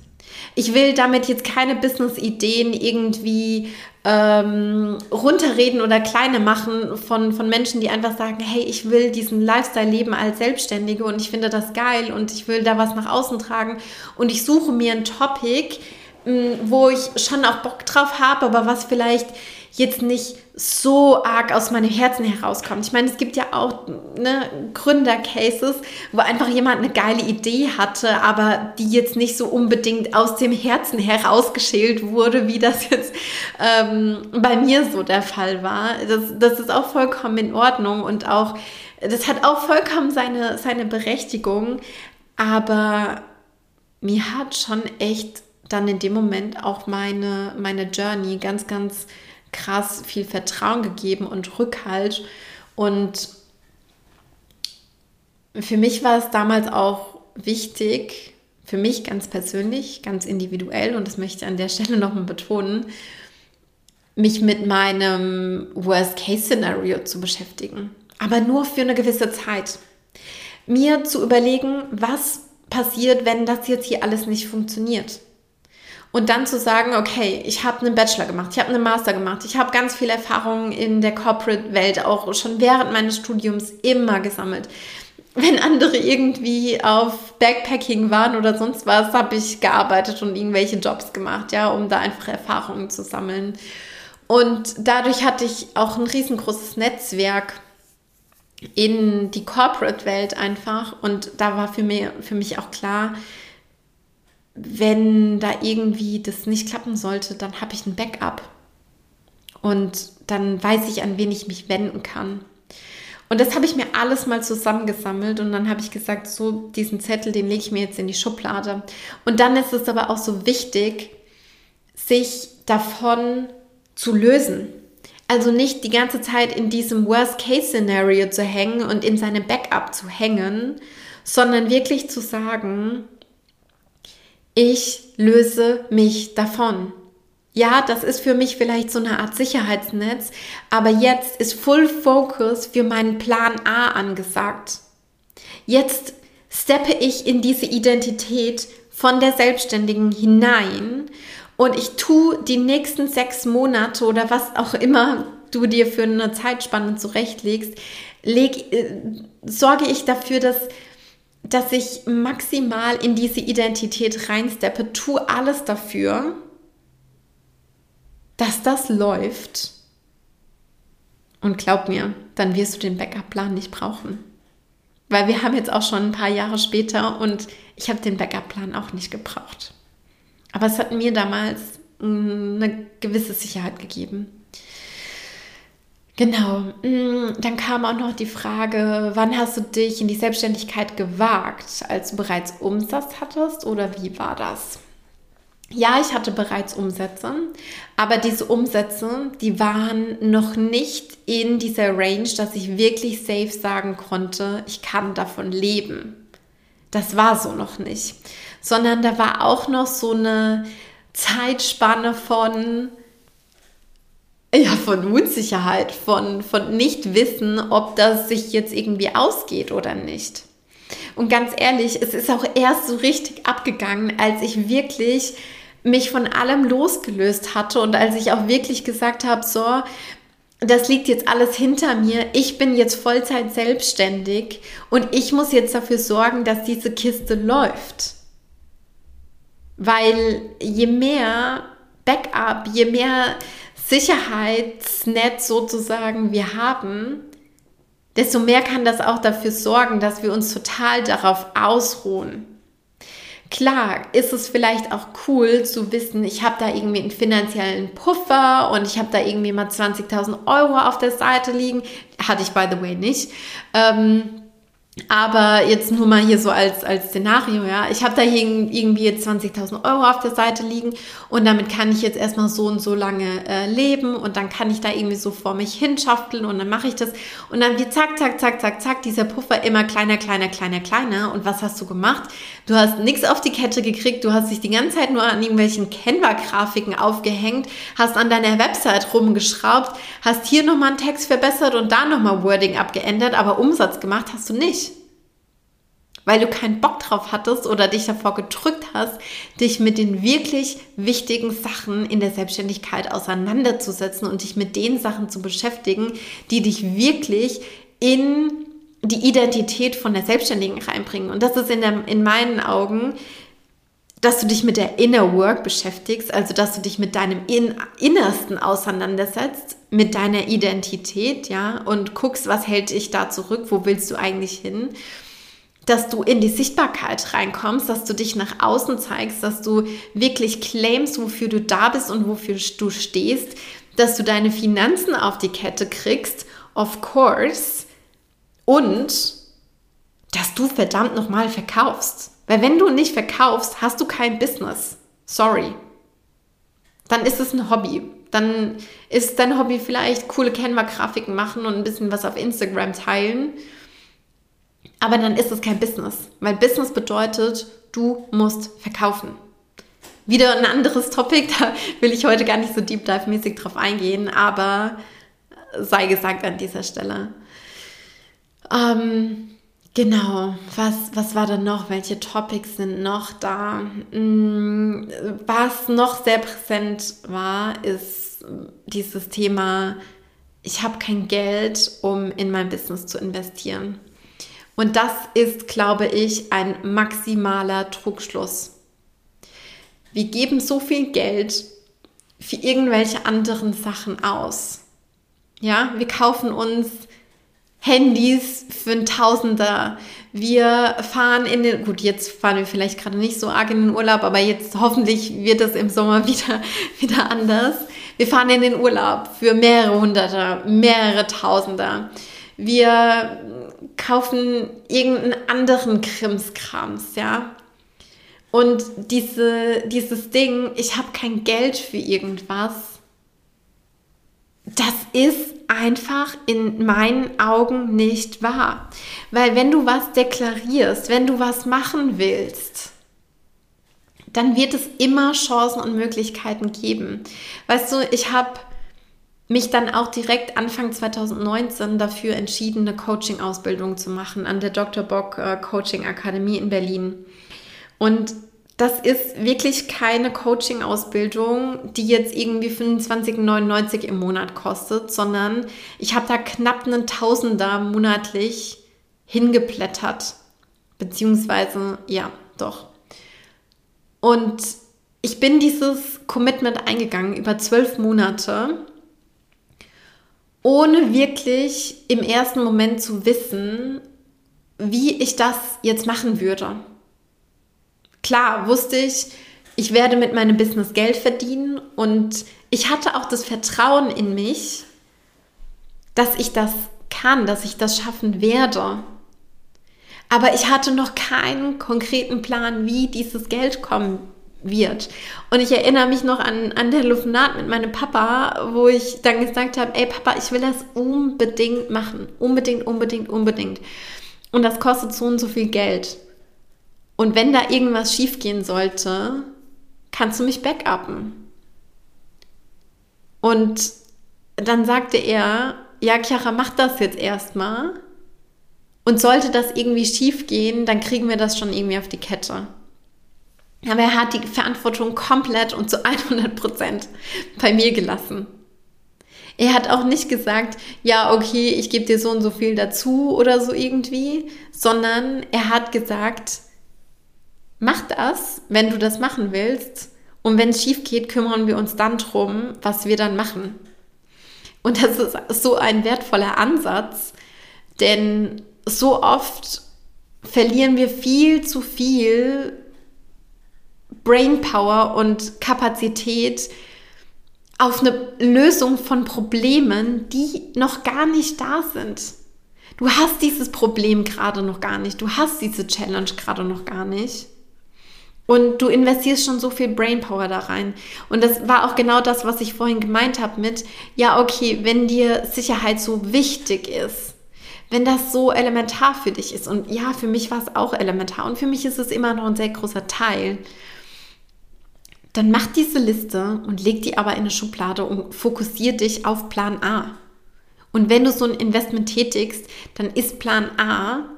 Ich will damit jetzt keine Business-Ideen irgendwie ähm, runterreden oder kleine machen von, von Menschen, die einfach sagen, hey, ich will diesen Lifestyle leben als Selbstständige und ich finde das geil und ich will da was nach außen tragen. Und ich suche mir ein Topic, wo ich schon auch Bock drauf habe, aber was vielleicht jetzt nicht so arg aus meinem Herzen herauskommt. Ich meine, es gibt ja auch ne, Gründer-Cases, wo einfach jemand eine geile Idee hatte, aber die jetzt nicht so unbedingt aus dem Herzen herausgeschält wurde, wie das jetzt ähm, bei mir so der Fall war. Das, das ist auch vollkommen in Ordnung und auch, das hat auch vollkommen seine, seine Berechtigung, aber mir hat schon echt dann in dem Moment auch meine, meine Journey ganz, ganz krass viel Vertrauen gegeben und Rückhalt. Und für mich war es damals auch wichtig, für mich ganz persönlich, ganz individuell, und das möchte ich an der (laughs) Stelle nochmal betonen, mich mit meinem Worst-Case-Szenario zu beschäftigen. Aber nur für eine gewisse Zeit. Mir zu überlegen, was passiert, wenn das jetzt hier alles nicht funktioniert. Und dann zu sagen, okay, ich habe einen Bachelor gemacht, ich habe einen Master gemacht, ich habe ganz viel Erfahrung in der Corporate-Welt auch schon während meines Studiums immer gesammelt. Wenn andere irgendwie auf Backpacking waren oder sonst was, habe ich gearbeitet und irgendwelche Jobs gemacht, ja, um da einfach Erfahrungen zu sammeln. Und dadurch hatte ich auch ein riesengroßes Netzwerk in die Corporate-Welt einfach. Und da war für mich, für mich auch klar, wenn da irgendwie das nicht klappen sollte, dann habe ich ein Backup. Und dann weiß ich, an wen ich mich wenden kann. Und das habe ich mir alles mal zusammengesammelt und dann habe ich gesagt, so diesen Zettel, den lege ich mir jetzt in die Schublade. Und dann ist es aber auch so wichtig, sich davon zu lösen. Also nicht die ganze Zeit in diesem Worst-Case-Szenario zu hängen und in seinem Backup zu hängen, sondern wirklich zu sagen, ich löse mich davon. Ja, das ist für mich vielleicht so eine Art Sicherheitsnetz, aber jetzt ist Full Focus für meinen Plan A angesagt. Jetzt steppe ich in diese Identität von der Selbstständigen hinein und ich tue die nächsten sechs Monate oder was auch immer du dir für eine Zeitspanne zurechtlegst, leg, äh, sorge ich dafür, dass dass ich maximal in diese Identität reinsteppe, tue alles dafür, dass das läuft. Und glaub mir, dann wirst du den Backup-Plan nicht brauchen. Weil wir haben jetzt auch schon ein paar Jahre später und ich habe den Backup-Plan auch nicht gebraucht. Aber es hat mir damals mm, eine gewisse Sicherheit gegeben. Genau. Mm, dann kam auch noch die Frage, wann hast du dich in die Selbstständigkeit gewagt, als du bereits Umsatz hattest oder wie war das? Ja, ich hatte bereits Umsätze, aber diese Umsätze, die waren noch nicht in dieser Range, dass ich wirklich safe sagen konnte, ich kann davon leben. Das war so noch nicht, sondern da war auch noch so eine Zeitspanne von, ja, von Unsicherheit, von, von Nicht-Wissen, ob das sich jetzt irgendwie ausgeht oder nicht. Und ganz ehrlich, es ist auch erst so richtig abgegangen, als ich wirklich mich von allem losgelöst hatte und als ich auch wirklich gesagt habe, so, das liegt jetzt alles hinter mir. Ich bin jetzt Vollzeit selbstständig und ich muss jetzt dafür sorgen, dass diese Kiste läuft. Weil je mehr Backup, je mehr Sicherheitsnetz sozusagen wir haben, desto mehr kann das auch dafür sorgen, dass wir uns total darauf ausruhen. Klar ist es vielleicht auch cool zu wissen, ich habe da irgendwie einen finanziellen Puffer und ich habe da irgendwie mal 20.000 Euro auf der Seite liegen. Hatte ich, by the way, nicht. Ähm, aber jetzt nur mal hier so als, als Szenario, ja. Ich habe da irgendwie jetzt 20.000 Euro auf der Seite liegen und damit kann ich jetzt erstmal so und so lange äh, leben und dann kann ich da irgendwie so vor mich hinschafteln und dann mache ich das und dann wird zack, zack, zack, zack, zack, dieser Puffer immer kleiner, kleiner, kleiner, kleiner. Und was hast du gemacht? Du hast nichts auf die Kette gekriegt, du hast dich die ganze Zeit nur an irgendwelchen Canva-Grafiken aufgehängt, hast an deiner Website rumgeschraubt, hast hier nochmal einen Text verbessert und da nochmal Wording abgeändert, aber Umsatz gemacht hast du nicht weil du keinen Bock drauf hattest oder dich davor gedrückt hast, dich mit den wirklich wichtigen Sachen in der Selbstständigkeit auseinanderzusetzen und dich mit den Sachen zu beschäftigen, die dich wirklich in die Identität von der Selbstständigen reinbringen. Und das ist in, der, in meinen Augen dass du dich mit der Inner Work beschäftigst, also dass du dich mit deinem In Innersten auseinandersetzt, mit deiner Identität, ja, und guckst, was hält dich da zurück, wo willst du eigentlich hin, dass du in die Sichtbarkeit reinkommst, dass du dich nach außen zeigst, dass du wirklich claimst, wofür du da bist und wofür du stehst, dass du deine Finanzen auf die Kette kriegst, of course, und dass du verdammt nochmal verkaufst. Weil wenn du nicht verkaufst, hast du kein Business. Sorry. Dann ist es ein Hobby. Dann ist dein Hobby vielleicht coole Canva-Grafiken machen und ein bisschen was auf Instagram teilen. Aber dann ist es kein Business. Weil Business bedeutet, du musst verkaufen. Wieder ein anderes Topic, (laughs) da will ich heute gar nicht so deep dive-mäßig drauf eingehen, aber sei gesagt an dieser Stelle. Ähm, Genau, was, was war da noch? Welche Topics sind noch da? Mm, was noch sehr präsent war, ist dieses Thema, ich habe kein Geld, um in mein Business zu investieren. Und das ist, glaube ich, ein maximaler Trugschluss. Wir geben so viel Geld für irgendwelche anderen Sachen aus. Ja, wir kaufen uns Handys für ein Tausender. Wir fahren in den, gut, jetzt fahren wir vielleicht gerade nicht so arg in den Urlaub, aber jetzt hoffentlich wird es im Sommer (laughs) wieder, wieder anders. Wir fahren in den Urlaub für mehrere Hunderter, mehrere Tausender. Wir kaufen irgendeinen anderen Krimskrams, ja. Und diese, dieses Ding, ich habe kein Geld für irgendwas, das ist einfach in meinen Augen nicht wahr. Weil wenn du was deklarierst, wenn du was machen willst, dann wird es immer Chancen und Möglichkeiten geben. Weißt du, ich habe mich dann auch direkt Anfang 2019 dafür entschieden, eine Coaching-Ausbildung zu machen an der Dr. Bock äh, Coaching Akademie in Berlin. Und das ist wirklich keine Coaching-Ausbildung, die jetzt irgendwie 25,99 im Monat kostet, sondern ich habe da knapp einen Tausender monatlich hingeplättert. Beziehungsweise, ja, doch. Und ich bin dieses Commitment eingegangen über zwölf Monate, ohne wirklich im ersten Moment zu wissen, wie ich das jetzt machen würde. Klar wusste ich, ich werde mit meinem Business Geld verdienen und ich hatte auch das Vertrauen in mich, dass ich das kann, dass ich das schaffen werde. Aber ich hatte noch keinen konkreten Plan, wie dieses Geld kommen wird. Und ich erinnere mich noch an, der Telefonat mit meinem Papa, wo ich dann gesagt habe, ey Papa, ich will das unbedingt machen. Unbedingt, unbedingt, unbedingt. Und das kostet so und so viel Geld. Und wenn da irgendwas schiefgehen sollte, kannst du mich backuppen. Und dann sagte er, ja, Chiara, mach das jetzt erstmal. Und sollte das irgendwie schiefgehen, dann kriegen wir das schon irgendwie auf die Kette. Aber er hat die Verantwortung komplett und zu 100 Prozent bei mir gelassen. Er hat auch nicht gesagt, ja, okay, ich gebe dir so und so viel dazu oder so irgendwie, sondern er hat gesagt, mach das, wenn du das machen willst. Und wenn es schief geht, kümmern wir uns dann drum, was wir dann machen. Und das ist so ein wertvoller Ansatz, denn so oft verlieren wir viel zu viel Brainpower und Kapazität auf eine Lösung von Problemen, die noch gar nicht da sind. Du hast dieses Problem gerade noch gar nicht, du hast diese Challenge gerade noch gar nicht. Und du investierst schon so viel Brainpower da rein. Und das war auch genau das, was ich vorhin gemeint habe mit, ja, okay, wenn dir Sicherheit so wichtig ist, wenn das so elementar für dich ist, und ja, für mich war es auch elementar und für mich ist es immer noch ein sehr großer Teil, dann mach diese Liste und leg die aber in eine Schublade und fokussier dich auf Plan A. Und wenn du so ein Investment tätigst, dann ist Plan A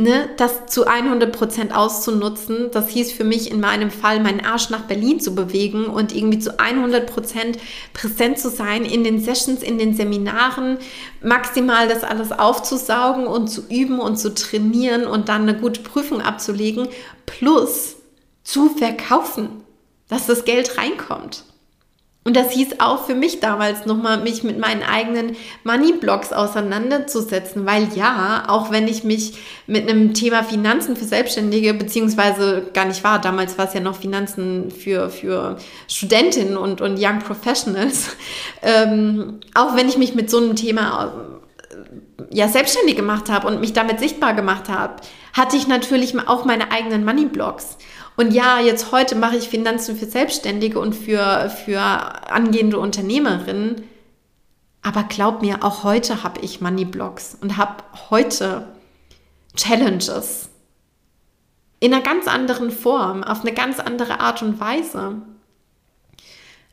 ne, das zu 100 Prozent auszunutzen. Das hieß für mich in meinem Fall, meinen Arsch nach Berlin zu bewegen und irgendwie zu 100 Prozent präsent zu sein in den Sessions, in den Seminaren, maximal das alles aufzusaugen und zu üben und zu trainieren und dann eine gute Prüfung abzulegen, plus zu verkaufen, dass das Geld reinkommt. Und das hieß auch für mich damals nochmal, mich mit meinen eigenen Money-Blocks auseinanderzusetzen, weil ja, auch wenn ich mich mit einem Thema Finanzen für Selbstständige, beziehungsweise gar nicht war, damals war es ja noch Finanzen für, für Studentinnen und, und Young Professionals, (laughs) ähm, auch wenn ich mich mit so einem Thema äh, ja, selbstständig gemacht habe und mich damit sichtbar gemacht habe, hatte ich natürlich auch meine eigenen Money-Blocks. Und ja, jetzt heute mache ich Finanzen für Selbstständige und für, für angehende Unternehmerinnen. Aber glaub mir, auch heute habe ich Money Blocks und habe heute Challenges. In einer ganz anderen Form, auf eine ganz andere Art und Weise.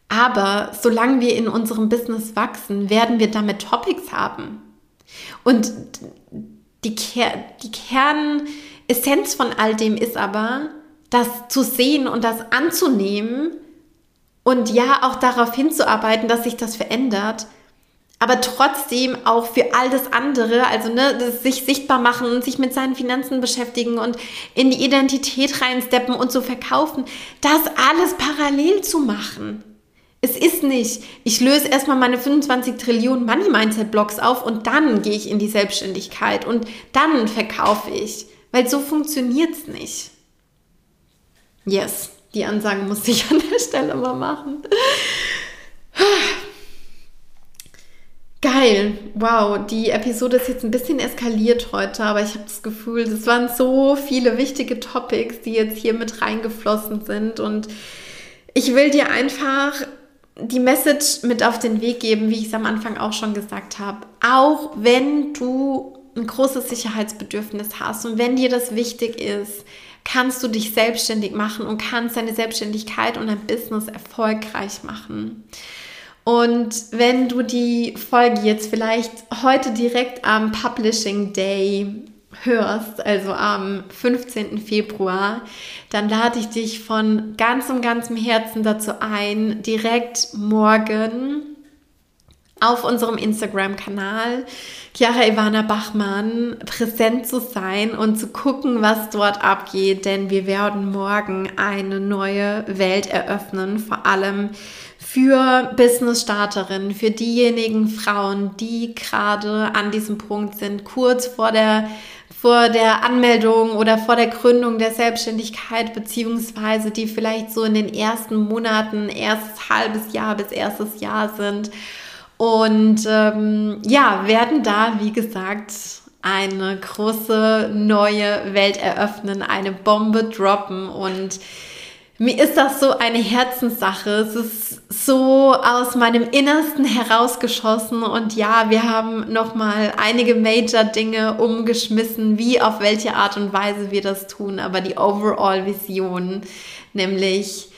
Aber solange wir in unserem Business wachsen, werden wir damit Topics haben. Und die, Ker die Kernessenz von all dem ist aber, das zu sehen und das anzunehmen und ja auch darauf hinzuarbeiten, dass sich das verändert, aber trotzdem auch für all das andere, also ne, sich sichtbar machen und sich mit seinen Finanzen beschäftigen und in die Identität reinsteppen und so verkaufen, das alles parallel zu machen. Es ist nicht, ich löse erstmal meine 25 Trillionen Money Mindset Blocks auf und dann gehe ich in die Selbstständigkeit und dann verkaufe ich, weil so funktioniert es nicht. Yes, die Ansage muss ich (laughs) an der Stelle mal machen. (sighs) Geil, wow, die Episode ist jetzt ein bisschen eskaliert heute, aber ich habe das Gefühl, es waren so viele wichtige Topics, die jetzt hier mit reingeflossen sind und ich will dir einfach die Message mit auf den Weg geben, wie ich es am Anfang auch schon gesagt habe. Auch wenn du ein großes Sicherheitsbedürfnis hast und wenn dir das wichtig ist, kannst du dich selbstständig machen und kannst deine Selbstständigkeit und dein Business erfolgreich machen. Und wenn du die Folge jetzt vielleicht heute direkt am Publishing Day hörst, also am 15. Februar, dann lade ich dich von ganzem, ganzem Herzen dazu ein, direkt morgen auf unserem Instagram-Kanal Chiara Ivana Bachmann präsent zu sein und zu gucken, was dort abgeht, denn wir werden morgen eine neue Welt eröffnen, vor allem für Business-Starterinnen, für diejenigen Frauen, die gerade an diesem Punkt sind, kurz vor der vor der Anmeldung oder vor der Gründung der Selbstständigkeit, beziehungsweise die vielleicht so in den ersten Monaten, erstes halbes Jahr bis erstes Jahr sind und ähm, ja, werden da, wie gesagt, eine große neue Welt eröffnen, eine Bombe droppen. Und mir ist das so eine Herzenssache. Es ist so aus meinem Innersten herausgeschossen. Und ja, wir haben noch mal einige Major Dinge umgeschmissen, wie auf welche Art und Weise wir das tun, aber die Overall Vision, nämlich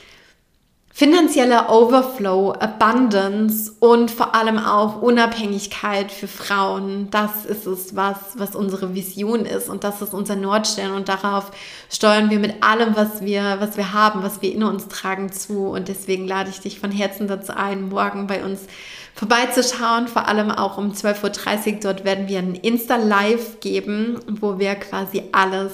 finanzieller Overflow, Abundance und vor allem auch Unabhängigkeit für Frauen. Das ist es, was, was unsere Vision ist und das ist unser Nordstern und darauf steuern wir mit allem, was wir, was wir haben, was wir in uns tragen zu und deswegen lade ich dich von Herzen dazu ein, morgen bei uns vorbeizuschauen, vor allem auch um 12.30 Uhr. Dort werden wir ein Insta-Live geben, wo wir quasi alles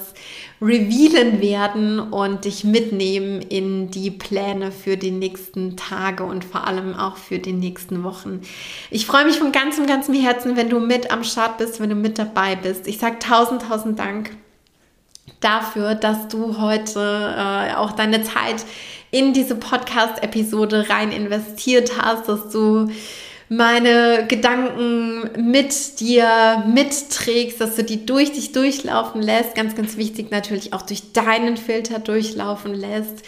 revealen werden und dich mitnehmen in die Pläne für die nächsten Tage und vor allem auch für die nächsten Wochen. Ich freue mich von ganzem, ganzem Herzen, wenn du mit am Start bist, wenn du mit dabei bist. Ich sage tausend, tausend Dank dafür, dass du heute äh, auch deine Zeit in diese Podcast-Episode rein investiert hast, dass du meine Gedanken mit dir mitträgst, dass du die durch dich durchlaufen lässt. Ganz, ganz wichtig natürlich auch durch deinen Filter durchlaufen lässt.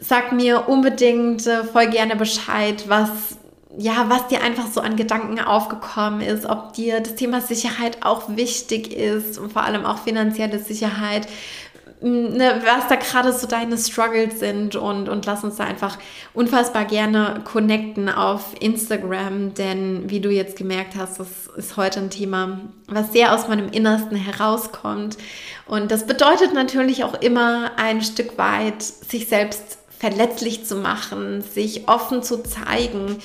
Sag mir unbedingt äh, voll gerne Bescheid, was ja, was dir einfach so an Gedanken aufgekommen ist, ob dir das Thema Sicherheit auch wichtig ist und vor allem auch finanzielle Sicherheit ne, was da gerade so deine Struggles sind und, und lass uns da einfach unfassbar gerne connecten auf Instagram, denn wie du jetzt gemerkt hast, das ist heute ein Thema, was sehr aus meinem Innersten herauskommt. Und das bedeutet natürlich auch immer ein Stück weit, sich selbst verletzlich zu machen, sich offen zu zeigen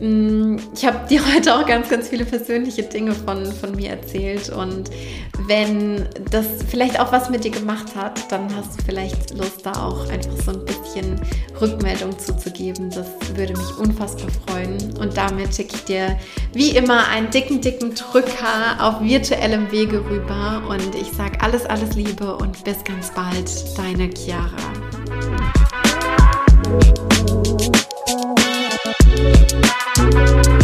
ich habe dir (laughs) heute auch ganz, ganz viele persönliche Dinge von, von mir erzählt und wenn das vielleicht auch was mit dir gemacht hat, dann hast du vielleicht Lust, da auch einfach so ein bisschen Rückmeldung zuzugeben. Das würde mich unfassbar freuen. Und damit schicke ich dir wie immer einen dicken, dicken Drücker auf virtuellem Wege rüber und ich sage alles, alles Liebe und bis ganz bald, deine Chiara. Thank